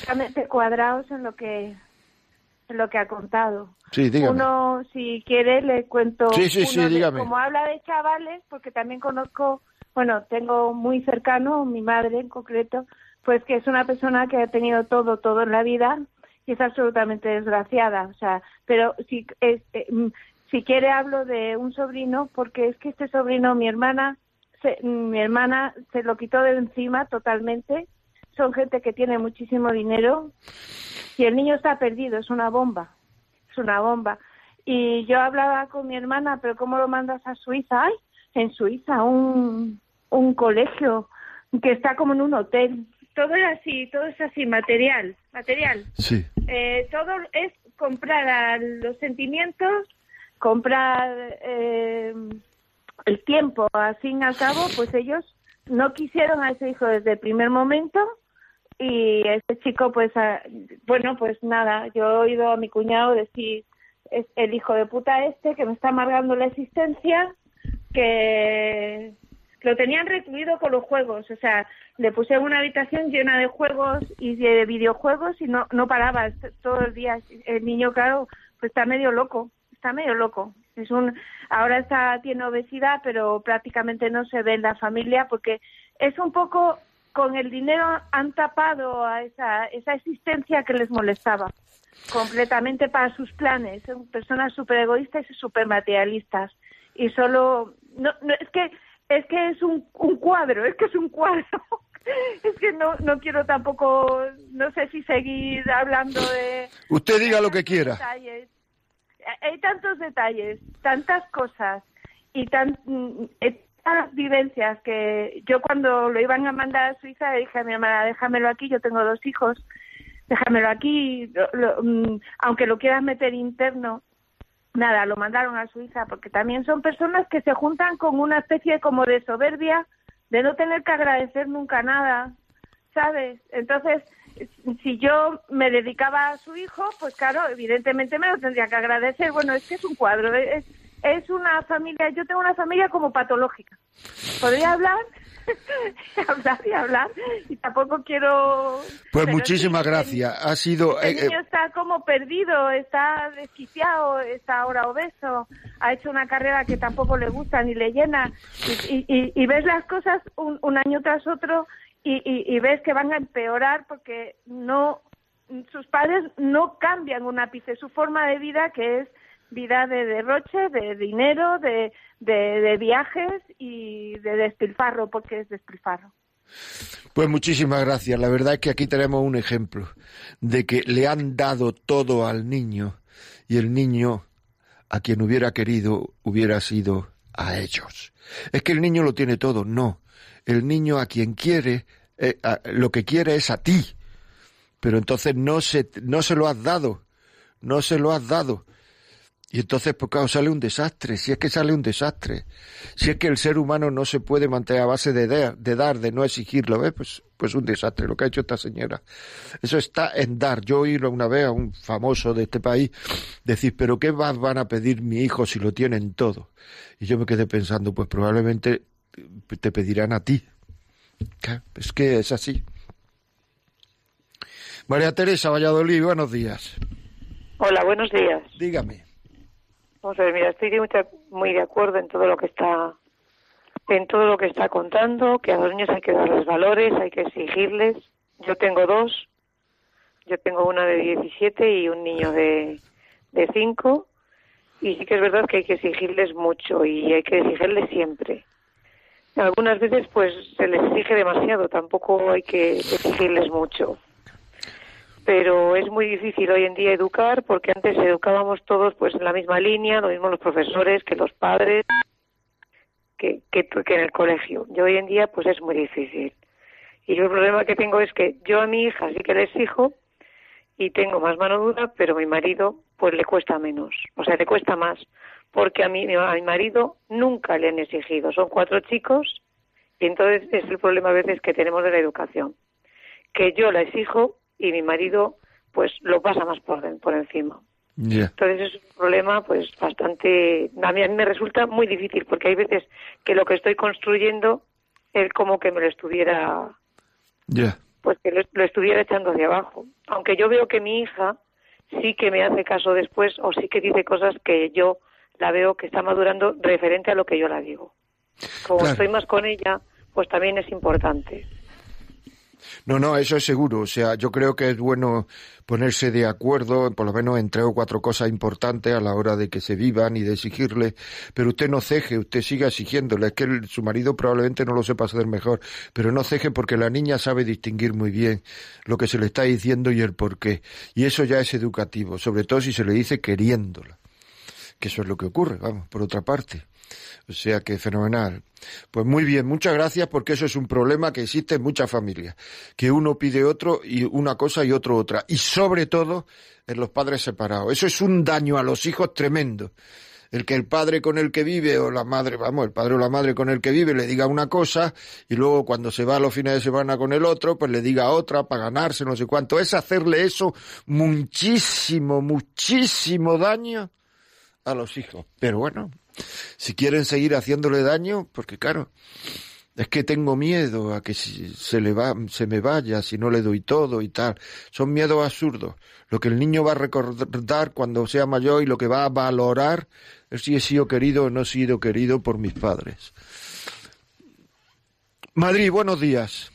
totalmente cuadrados en lo que en lo que ha contado. Sí, dígame. Uno, si quiere, le cuento. Sí, sí, sí, dígame. Como habla de chavales, porque también conozco, bueno, tengo muy cercano, mi madre en concreto, pues que es una persona que ha tenido todo, todo en la vida y es absolutamente desgraciada. O sea, pero si, eh, mm, si quiere hablo de un sobrino, porque es que este sobrino, mi hermana, se, mi hermana se lo quitó de encima totalmente. Son gente que tiene muchísimo dinero y el niño está perdido, es una bomba, es una bomba. Y yo hablaba con mi hermana, pero ¿cómo lo mandas a Suiza? Ay, en Suiza, un, un colegio que está como en un hotel todo es así, todo es así, material, material. Sí. Eh, todo es comprar los sentimientos, comprar eh, el tiempo, al fin y al cabo, pues ellos no quisieron a ese hijo desde el primer momento y ese chico, pues, bueno, pues nada, yo he oído a mi cuñado decir, es el hijo de puta este que me está amargando la existencia, que lo tenían recluido con los juegos, o sea, le puse una habitación llena de juegos y de videojuegos y no, no paraba todos los días. El niño, claro, pues está medio loco, está medio loco. Es un, ahora está, tiene obesidad, pero prácticamente no se ve en la familia porque es un poco, con el dinero han tapado a esa, esa existencia que les molestaba completamente para sus planes. Son personas súper egoístas y súper materialistas. Y solo, no, no, es que es que es un, un cuadro, es que es un cuadro. es que no, no quiero tampoco, no sé si seguir hablando de... Usted diga lo que quiera. Hay tantos detalles, tantas cosas. y tan mm, estas vivencias que yo cuando lo iban a mandar a Suiza le dije a mi mamá, déjamelo aquí, yo tengo dos hijos, déjamelo aquí, mm, aunque lo quieras meter interno, nada, lo mandaron a Suiza porque también son personas que se juntan con una especie como de soberbia de no tener que agradecer nunca nada, ¿sabes? Entonces, si yo me dedicaba a su hijo, pues claro, evidentemente me lo tendría que agradecer. Bueno, es que es un cuadro, es, es una familia, yo tengo una familia como patológica. Podría hablar, hablar y hablar, y tampoco quiero... Pues muchísimas gracias, ha sido... El eh, niño eh, está como perdido, está desquiciado, está ahora obeso, ha hecho una carrera que tampoco le gusta ni le llena, y, ves las cosas un, un año tras otro y, ves que van a empeorar porque no sus padres no cambian un ápice. Su forma de vida que es vida de derroche, de dinero, de, de, viajes y de despilfarro, porque es despilfarro. Pues muchísimas gracias. La verdad es que aquí tenemos un ejemplo de que le han dado todo al niño y el niño a quien hubiera querido hubiera sido a ellos. Es que el niño lo tiene todo, no. El niño a quien quiere, eh, lo que quiere es a ti. Pero entonces no se, no se lo has dado, no se lo has dado. Y entonces, pues claro, sale un desastre, si es que sale un desastre. Si es que el ser humano no se puede mantener a base de, dar, de dar, de no exigirlo, ¿ves? Pues, pues un desastre lo que ha hecho esta señora. Eso está en dar. Yo oí una vez a un famoso de este país decir, pero ¿qué más van a pedir mi hijo si lo tienen todo? Y yo me quedé pensando, pues probablemente te pedirán a ti. Es que es así. María Teresa Valladolid, buenos días. Hola, buenos días. Dígame. Vamos a ver, mira, estoy muy de acuerdo en todo lo que está en todo lo que está contando, que a los niños hay que darles valores, hay que exigirles. Yo tengo dos, yo tengo una de 17 y un niño de, de 5, y sí que es verdad que hay que exigirles mucho y hay que exigirles siempre. Algunas veces pues se les exige demasiado, tampoco hay que exigirles mucho pero es muy difícil hoy en día educar porque antes educábamos todos pues en la misma línea, lo mismo los profesores que los padres, que, que, en el colegio. Y hoy en día pues es muy difícil. Y yo el problema que tengo es que yo a mi hija sí que le exijo y tengo más mano dura, pero a mi marido pues le cuesta menos, o sea, le cuesta más, porque a mí a mi marido nunca le han exigido. Son cuatro chicos y entonces es el problema a veces que tenemos de la educación, que yo la exijo y mi marido pues lo pasa más por, por encima. Entonces es un problema pues bastante, a mí, me resulta muy difícil porque hay veces que lo que estoy construyendo es como que me lo estuviera, pues que lo, estuviera echando hacia abajo. Aunque yo veo que mi hija sí que me hace caso después o sí que dice cosas que yo la veo que está madurando referente a lo que yo la digo. Como estoy más con ella, pues también es importante. No, no, eso es seguro. O sea, yo creo que es bueno ponerse de acuerdo, por lo menos en tres o cuatro cosas importantes a la hora de que se vivan y de exigirle. Pero usted no ceje, usted siga exigiéndole. Es que su marido probablemente no lo sepa hacer mejor, pero no ceje porque la niña sabe distinguir muy bien lo que se le está diciendo y el por qué. Y eso ya es educativo, sobre todo si se le dice queriéndola. Que eso es lo que ocurre, vamos, por otra parte. O sea que fenomenal. Pues muy bien, muchas gracias porque eso es un problema que existe en muchas familias, que uno pide otro y una cosa y otro otra, y sobre todo en los padres separados. Eso es un daño a los hijos tremendo. El que el padre con el que vive o la madre, vamos, el padre o la madre con el que vive le diga una cosa y luego cuando se va a los fines de semana con el otro, pues le diga otra para ganarse no sé cuánto. Es hacerle eso muchísimo, muchísimo daño a los hijos. Pero bueno, si quieren seguir haciéndole daño, porque claro, es que tengo miedo a que se le va, se me vaya si no le doy todo y tal. Son miedos absurdos. Lo que el niño va a recordar cuando sea mayor y lo que va a valorar es si he sido querido o no he sido querido por mis padres. Madrid, buenos días.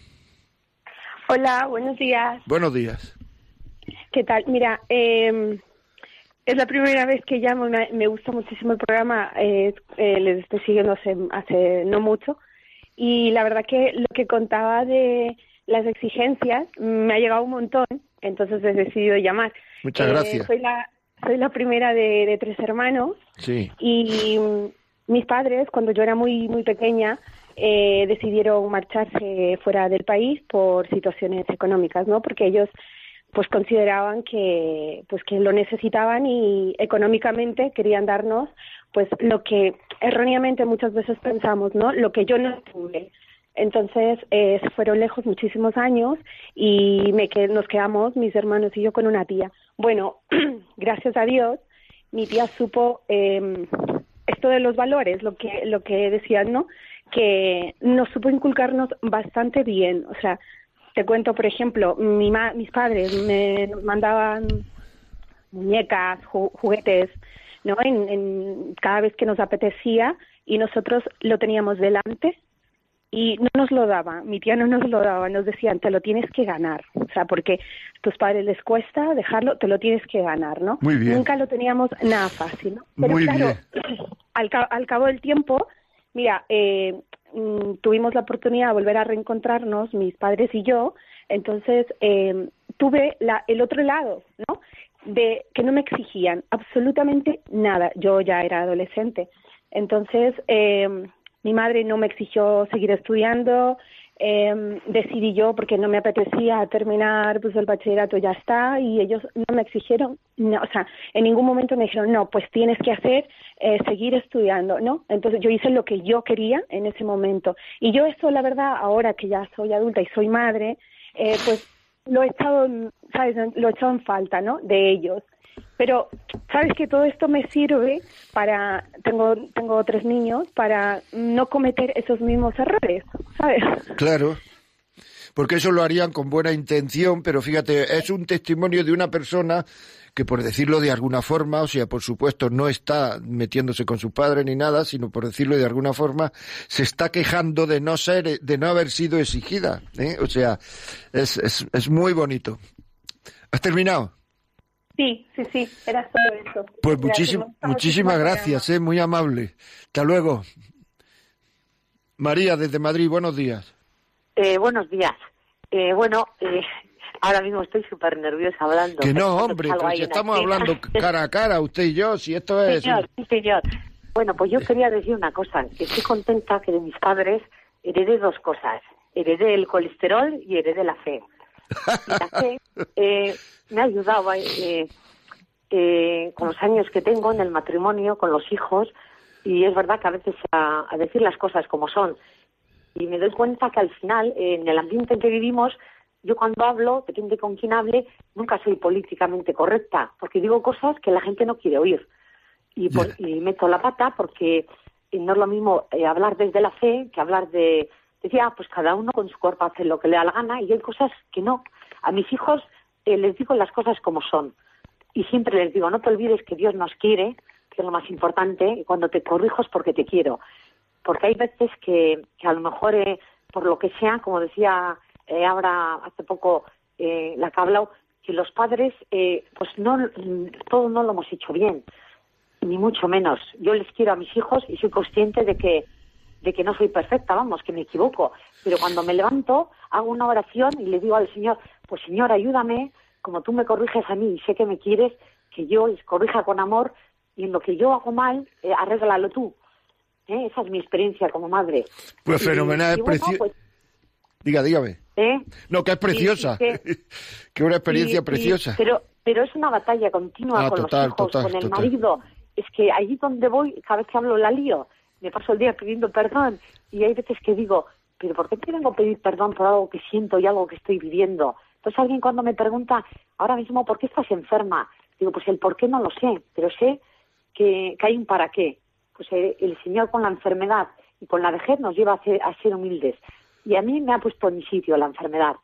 Hola, buenos días. Buenos días. ¿Qué tal? Mira, eh, es la primera vez que llamo, me, gusta muchísimo el programa, eh, eh, les estoy siguiendo hace, no mucho y la verdad que lo que contaba de las exigencias me ha llegado un montón, entonces he decidido llamar. Muchas eh, gracias. Soy la, soy la primera de, tres hermanos sí. y mis padres, cuando yo era muy, muy pequeña, eh, decidieron marcharse fuera del país por situaciones económicas, ¿no? Porque ellos pues consideraban que pues que lo necesitaban y económicamente querían darnos pues lo que erróneamente muchas veces pensamos, ¿no? Lo que yo no tuve. Entonces eh, se fueron lejos muchísimos años y me nos quedamos mis hermanos y yo con una tía. Bueno, gracias a Dios mi tía supo eh, esto de los valores, lo que lo que decían, ¿no? Que nos supo inculcarnos bastante bien, o sea, te cuento, por ejemplo, mi mis padres me mandaban muñecas, juguetes, ¿no? En, cada vez que nos apetecía y nosotros lo teníamos delante y no nos lo daba, mi tía no nos lo daba, nos decían, te lo tienes que ganar, o sea, porque a tus padres les cuesta dejarlo, te lo tienes que ganar, ¿no? Muy bien. Nunca lo teníamos nada fácil, ¿no? Pero Muy claro, bien. Al, al cabo del tiempo, mira, eh, mm, tuvimos la oportunidad de volver a reencontrarnos, mis padres y yo, entonces eh, tuve la, el otro lado, ¿no? De que no me exigían absolutamente nada. Yo ya era adolescente. Entonces, eh, mi madre no me exigió seguir estudiando, eh, decidí yo porque no me apetecía terminar pues el bachillerato ya está y ellos no me exigieron no, o sea en ningún momento me dijeron no pues tienes que hacer eh, seguir estudiando no entonces yo hice lo que yo quería en ese momento. Y yo eso la verdad ahora que ya soy adulta y soy madre eh, pues lo he echado sabes lo he echado en falta no de ellos pero sabes que todo esto me sirve para tengo tengo tres niños para no cometer esos mismos errores sabes Claro. Porque eso lo harían con buena intención, pero fíjate, es un testimonio de una persona que, por decirlo de alguna forma, o sea, por supuesto, no está metiéndose con su padre ni nada, sino por decirlo de alguna forma, se está quejando de no ser, de no haber sido exigida. ¿eh? O sea, es, es, es muy bonito. ¿Has terminado? Sí, sí, sí, era solo eso. Pues muchísimas gracias, eh, muy amable. Hasta luego. María, desde Madrid, buenos días. Eh, buenos días. Eh, bueno, eh, ahora mismo estoy súper nerviosa hablando. Que no, hombre, si en estamos hablando cara a cara, usted y yo, si esto es... Señor, sí, señor. Bueno, pues yo quería decir una cosa. que Estoy contenta que de mis padres heredé dos cosas. Heredé el colesterol y heredé la fe. Y la fe eh, me ha ayudado eh, eh, con los años que tengo en el matrimonio, con los hijos, y es verdad que a veces a, a decir las cosas como son. Y me doy cuenta que al final, eh, en el ambiente en que vivimos, yo cuando hablo, depende con quién hable, nunca soy políticamente correcta, porque digo cosas que la gente no quiere oír. Y, por- y meto la pata porque eh, no es lo mismo eh, hablar desde la fe que hablar de, decía, ah, pues cada uno con su cuerpo hace lo que le da la gana y hay cosas que no. A mis hijos eh, les digo las cosas como son. Y siempre les digo, no te olvides que Dios nos quiere, que es lo más importante, y cuando te corrijo es porque te quiero. Porque hay veces que, que a lo mejor, eh, por lo que sea, como decía eh, hace poco eh, la que ha hablado, que los padres, eh, pues no, todo no lo hemos hecho bien, ni mucho menos. Yo les quiero a mis hijos y soy consciente de que, de que no soy perfecta, vamos, que me equivoco. Pero cuando me levanto, hago una oración y le digo al Señor, pues Señor, ayúdame, como tú me corriges a mí y sé que me quieres, que yo les corrija con amor y en lo que yo hago mal, eh, arréglalo tú. ¿Eh? Esa es mi experiencia como madre. Pues Y- fenomenal, y es bueno, pues, Diga, dígame. ¿eh? No, que es preciosa. Sí, que una experiencia preciosa. pero, pero es una batalla continua Ah, con total, los hijos, total, con el total. marido. Es que allí donde voy, cada vez que hablo la lío. Me paso el día pidiendo perdón y hay veces que digo, pero ¿por qué te vengo a pedir perdón por algo que siento y algo que estoy viviendo? Entonces alguien cuando me pregunta, ahora mismo, ¿por qué estás enferma? Digo, pues el por qué no lo sé, pero sé que, hay un para qué. Pues eh, el Señor con la enfermedad y con la vejez nos lleva a ser, a ser humildes. Y a mí me ha puesto en mi sitio la enfermedad.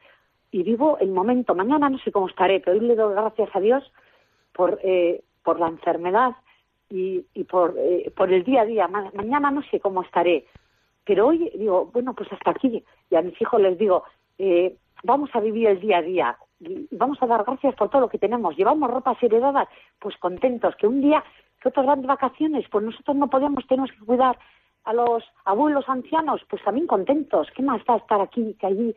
Y vivo el momento. Mañana no sé cómo estaré, pero hoy le doy gracias a Dios por, eh, por la enfermedad y, eh, por el día a día. Ma- mañana no sé cómo estaré, pero hoy digo, bueno, pues hasta aquí. Y a mis hijos les digo, eh, vamos a vivir el día a día y vamos a dar gracias por todo lo que tenemos. Llevamos ropas heredadas, pues contentos, que un día, que otros van de vacaciones, pues nosotros no podemos, tenemos que cuidar a los abuelos ancianos, pues también contentos. ¿Qué más da estar aquí que allí?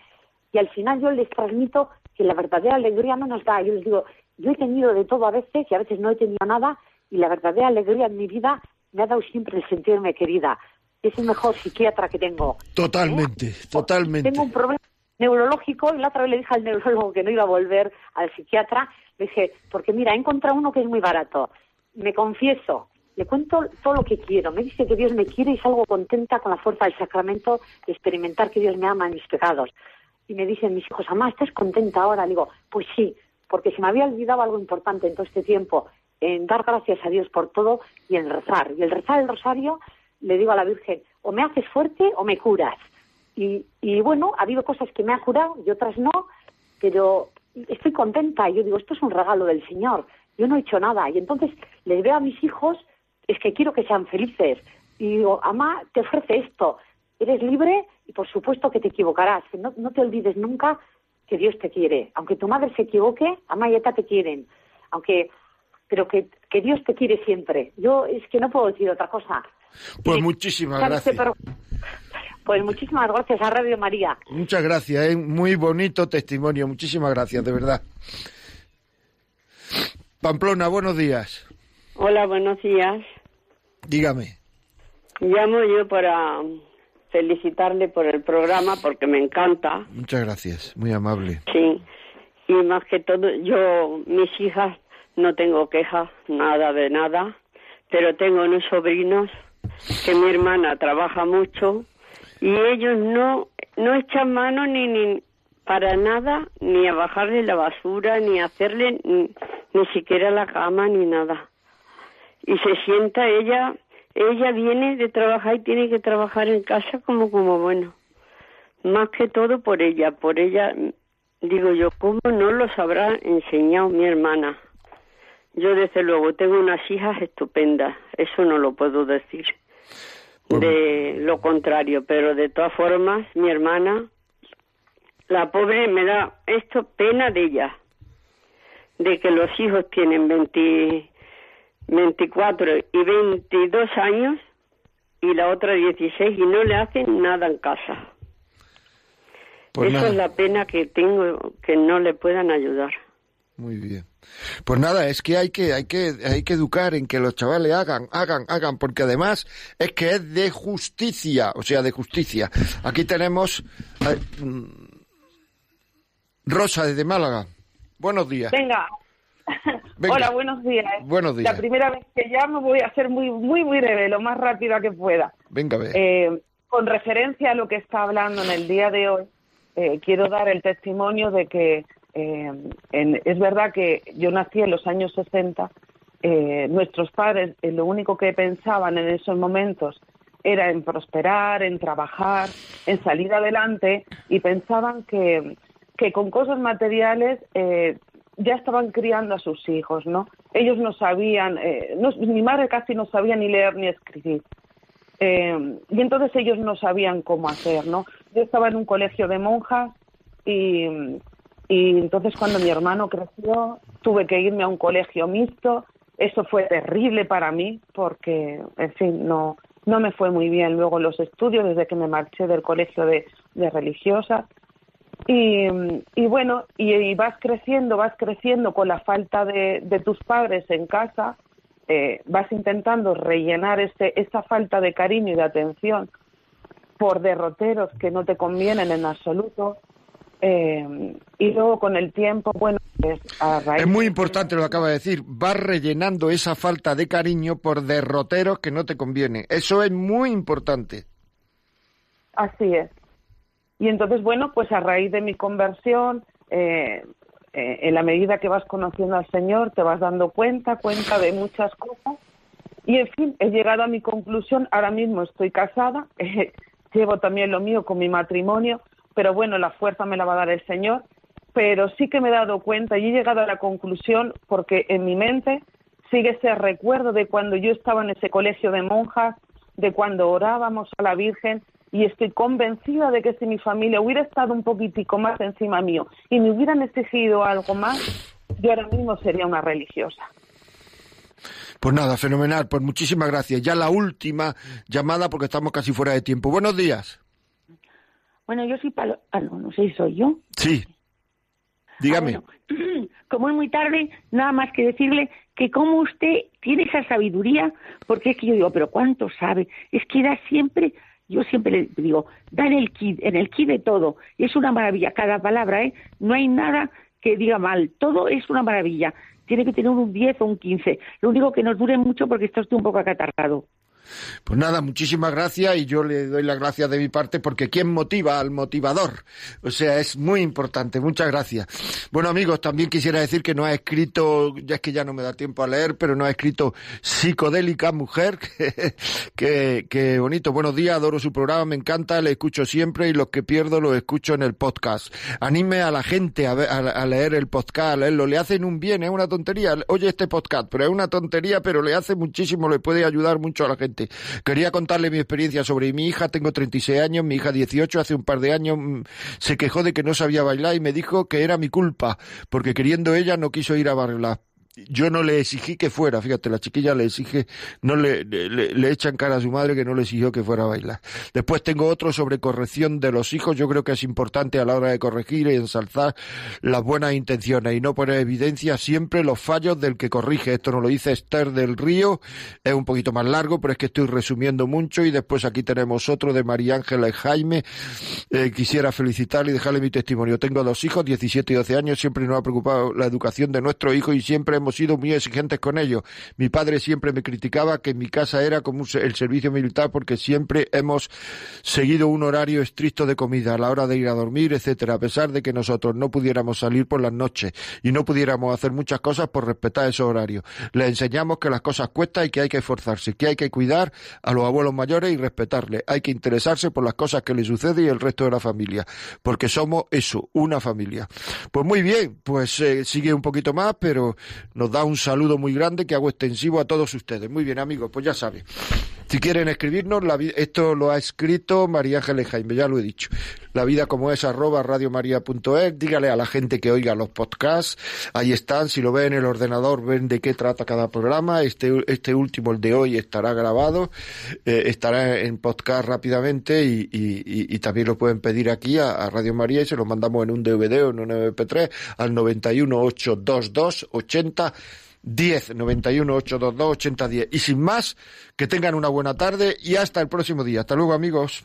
Y al final yo les transmito que la verdadera alegría no nos da. Yo les digo, yo he tenido de todo a veces y a veces no he tenido nada y la verdadera alegría en mi vida me ha dado siempre el sentirme querida. Es el mejor psiquiatra que tengo. Totalmente, totalmente. Tengo un problema neurológico y la otra vez le dije al neurólogo que no iba a volver al psiquiatra. Le dije, porque mira, he encontrado uno que es muy barato. Me confieso, le cuento todo lo que quiero. Me dice que Dios me quiere y salgo contenta con la fuerza del sacramento de experimentar que Dios me ama en mis pecados. Y me dicen mis hijos, mamá, ¿estás contenta ahora? Le digo, pues sí, porque se me había olvidado algo importante en todo este tiempo, en dar gracias a Dios por todo y en rezar. Y el rezar el rosario, le digo a la Virgen, o me haces fuerte o me curas. Y, y bueno, ha habido cosas que me han curado y otras no, pero estoy contenta. Yo digo, esto es un regalo del Señor. Yo no he hecho nada. Y entonces les veo a mis hijos, es que quiero que sean felices. Y digo, mamá, te ofrece esto. Eres libre y por supuesto que te equivocarás. No, no te olvides nunca que Dios te quiere. Aunque tu madre se equivoque, mamá y eta te quieren. Aunque, pero que, que Dios te quiere siempre. Yo es que no puedo decir otra cosa. Pues Y, muchísimas gracias. Pero- pues muchísimas gracias a Radio María. Muchas gracias, ¿eh? muy bonito testimonio. Muchísimas gracias, de verdad. Pamplona, buenos días. Hola, buenos días. Dígame. Llamo yo para felicitarle por el programa porque me encanta. Muchas gracias, muy amable. Sí. Y más que todo, yo, mis hijas, no tengo quejas, nada de nada, pero tengo unos sobrinos que mi hermana trabaja mucho y ellos no, no echan mano ni, ni para nada, ni a bajarle la basura, ni a hacerle ni, ni siquiera la cama, ni nada. Y se sienta ella, ella viene de trabajar y tiene que trabajar en casa como, como bueno. Más que todo por ella, por ella, digo yo, ¿cómo no los habrá enseñado mi hermana? Yo desde luego tengo unas hijas estupendas, eso no lo puedo decir. De lo contrario, pero de todas formas, mi hermana, la pobre me da esto pena de ella, de que los hijos tienen 20, 24 y 22 años y la otra 16 y no le hacen nada en casa. Pues Eso nada. es la pena que tengo, que no le puedan ayudar. Muy bien. Pues nada, es que hay que hay que hay que educar en que los chavales hagan, hagan, hagan, porque además es que es de justicia, o sea, de justicia. Aquí tenemos eh, mm, Rosa desde Málaga. Buenos días. Venga. Venga. Hola, buenos días. Buenos días. La primera vez que llamo voy a ser muy, muy, muy breve, lo más rápida que pueda. Venga, a ver. Eh, con referencia a lo que está hablando en el día de hoy, eh, quiero dar el testimonio de que eh, es verdad que yo nací en los años 60. eh, nuestros padres eh, lo único que pensaban en esos momentos era en prosperar, en trabajar, en salir adelante y pensaban que, que con cosas materiales eh, ya estaban criando a sus hijos, ¿no? Ellos no sabían, no- mi madre casi no sabía ni leer ni escribir. Y entonces ellos no sabían cómo hacer, ¿no? Yo estaba en un colegio de monjas y, y entonces cuando mi hermano creció tuve que irme a un colegio mixto. Eso fue terrible para mí porque, en fin, no, no me fue muy bien luego los estudios desde que me marché del colegio de, religiosas. Y, y bueno, y, vas creciendo, vas creciendo con la falta de, de tus padres en casa, eh, vas intentando rellenar ese, esa falta de cariño y de atención por derroteros que no te convienen en absoluto. Eh, y luego con el tiempo, bueno, pues a raíz Es muy importante lo que acaba de decir. Vas rellenando esa falta de cariño por derroteros que no te conviene. Eso es muy importante. Así es. Y entonces, bueno, pues a raíz de mi conversión, eh, eh, en la medida que vas conociendo al Señor, te vas dando cuenta, cuenta de muchas cosas. Y en fin, he llegado a mi conclusión. Ahora mismo estoy casada, llevo también lo mío con mi matrimonio, pero bueno, la fuerza me la va a dar el Señor. Pero sí que me he dado cuenta y he llegado a la conclusión porque en mi mente sigue ese recuerdo de cuando yo estaba en ese colegio de monjas, de cuando orábamos a la Virgen y estoy convencida de que si mi familia hubiera estado un poquitico más encima mío y me hubieran exigido algo más, yo ahora mismo sería una religiosa. Pues nada, fenomenal. Pues muchísimas gracias. Ya la última llamada porque estamos casi fuera de tiempo. Buenos días. Bueno, yo soy Palo... Ah, no, no sé si soy yo. Sí. Dígame. Ah, como es muy tarde, nada más que decirle que como usted tiene esa sabiduría, porque es que yo digo, pero ¿cuánto sabe? Es que da siempre, yo siempre le digo, da en el kit, en el kit de todo. Es una maravilla cada palabra, ¿eh? No hay nada que diga mal, todo es una maravilla. Tiene que tener un 10 o un 15. Lo único que nos dure mucho porque está usted un poco acatarrado. Pues nada, muchísimas gracias y yo le doy las gracias de mi parte porque ¿quién motiva al motivador? O sea, es muy importante. Muchas gracias. Bueno, amigos, también quisiera decir que no ha escrito, ya es que ya no me da tiempo a leer, pero no ha escrito Psicodélica Mujer. que, bonito. Buenos días, adoro su programa, me encanta, le escucho siempre y los que pierdo los escucho en el podcast. Anime a la gente a, a leer el podcast, a leerlo. Le hacen un bien, es una tontería. Oye este podcast, pero es una tontería, pero le hace muchísimo, le puede ayudar mucho a la gente. Quería contarle mi experiencia sobre mi hija. Tengo 36 años, mi hija 18. Hace un par de años mm, se quejó de que no sabía bailar y me dijo que era mi culpa, porque queriendo ella no quiso ir a bailar yo no le exigí que fuera, fíjate, la chiquilla le exige, no le, le, echan cara a su madre que no le exigió que fuera a bailar. Después tengo otro sobre corrección de los hijos, yo creo que es importante a la hora de corregir y ensalzar las buenas intenciones y no poner evidencia siempre los fallos del que corrige. Esto nos lo dice Esther del Río, es un poquito más largo, pero es que estoy resumiendo mucho y después aquí tenemos otro de María Ángela y Jaime. Eh, quisiera felicitarle y dejarle mi testimonio. Tengo dos hijos, 17 y 12 años, siempre nos ha preocupado la educación de nuestro hijo y siempre hemos sido muy exigentes con ellos. Mi padre siempre me criticaba que mi casa era como el servicio militar porque siempre hemos seguido un horario estricto de comida a la hora de ir a dormir, etcétera, a pesar de que nosotros no pudiéramos salir por las noches y no pudiéramos hacer muchas cosas por respetar esos horarios. Le enseñamos que las cosas cuestan y que hay que esforzarse, que hay que cuidar a los abuelos mayores y respetarles. Hay que interesarse por las cosas que le suceden y el resto de la familia, porque somos eso, una familia. Pues muy bien, pues eh, sigue un poquito más, pero nos da un saludo muy grande que hago extensivo a todos ustedes. Muy bien, amigos, pues ya saben. Si quieren escribirnos, esto lo ha escrito María Ángeles Jaime, ya lo he dicho. La vida como es arroba radiomaria.es. Dígale a la gente que oiga los podcasts. Ahí están. Si lo ven en el ordenador, ven de qué trata cada programa. Este, este último, el de hoy, estará grabado. Eh, estará en podcast rápidamente y, también lo pueden pedir aquí a, Radio María y se lo mandamos en un DVD o en un MP3 al 91 822 80 10 91 822 80 10. Y sin más, que tengan una buena tarde y hasta el próximo día. Hasta luego, amigos.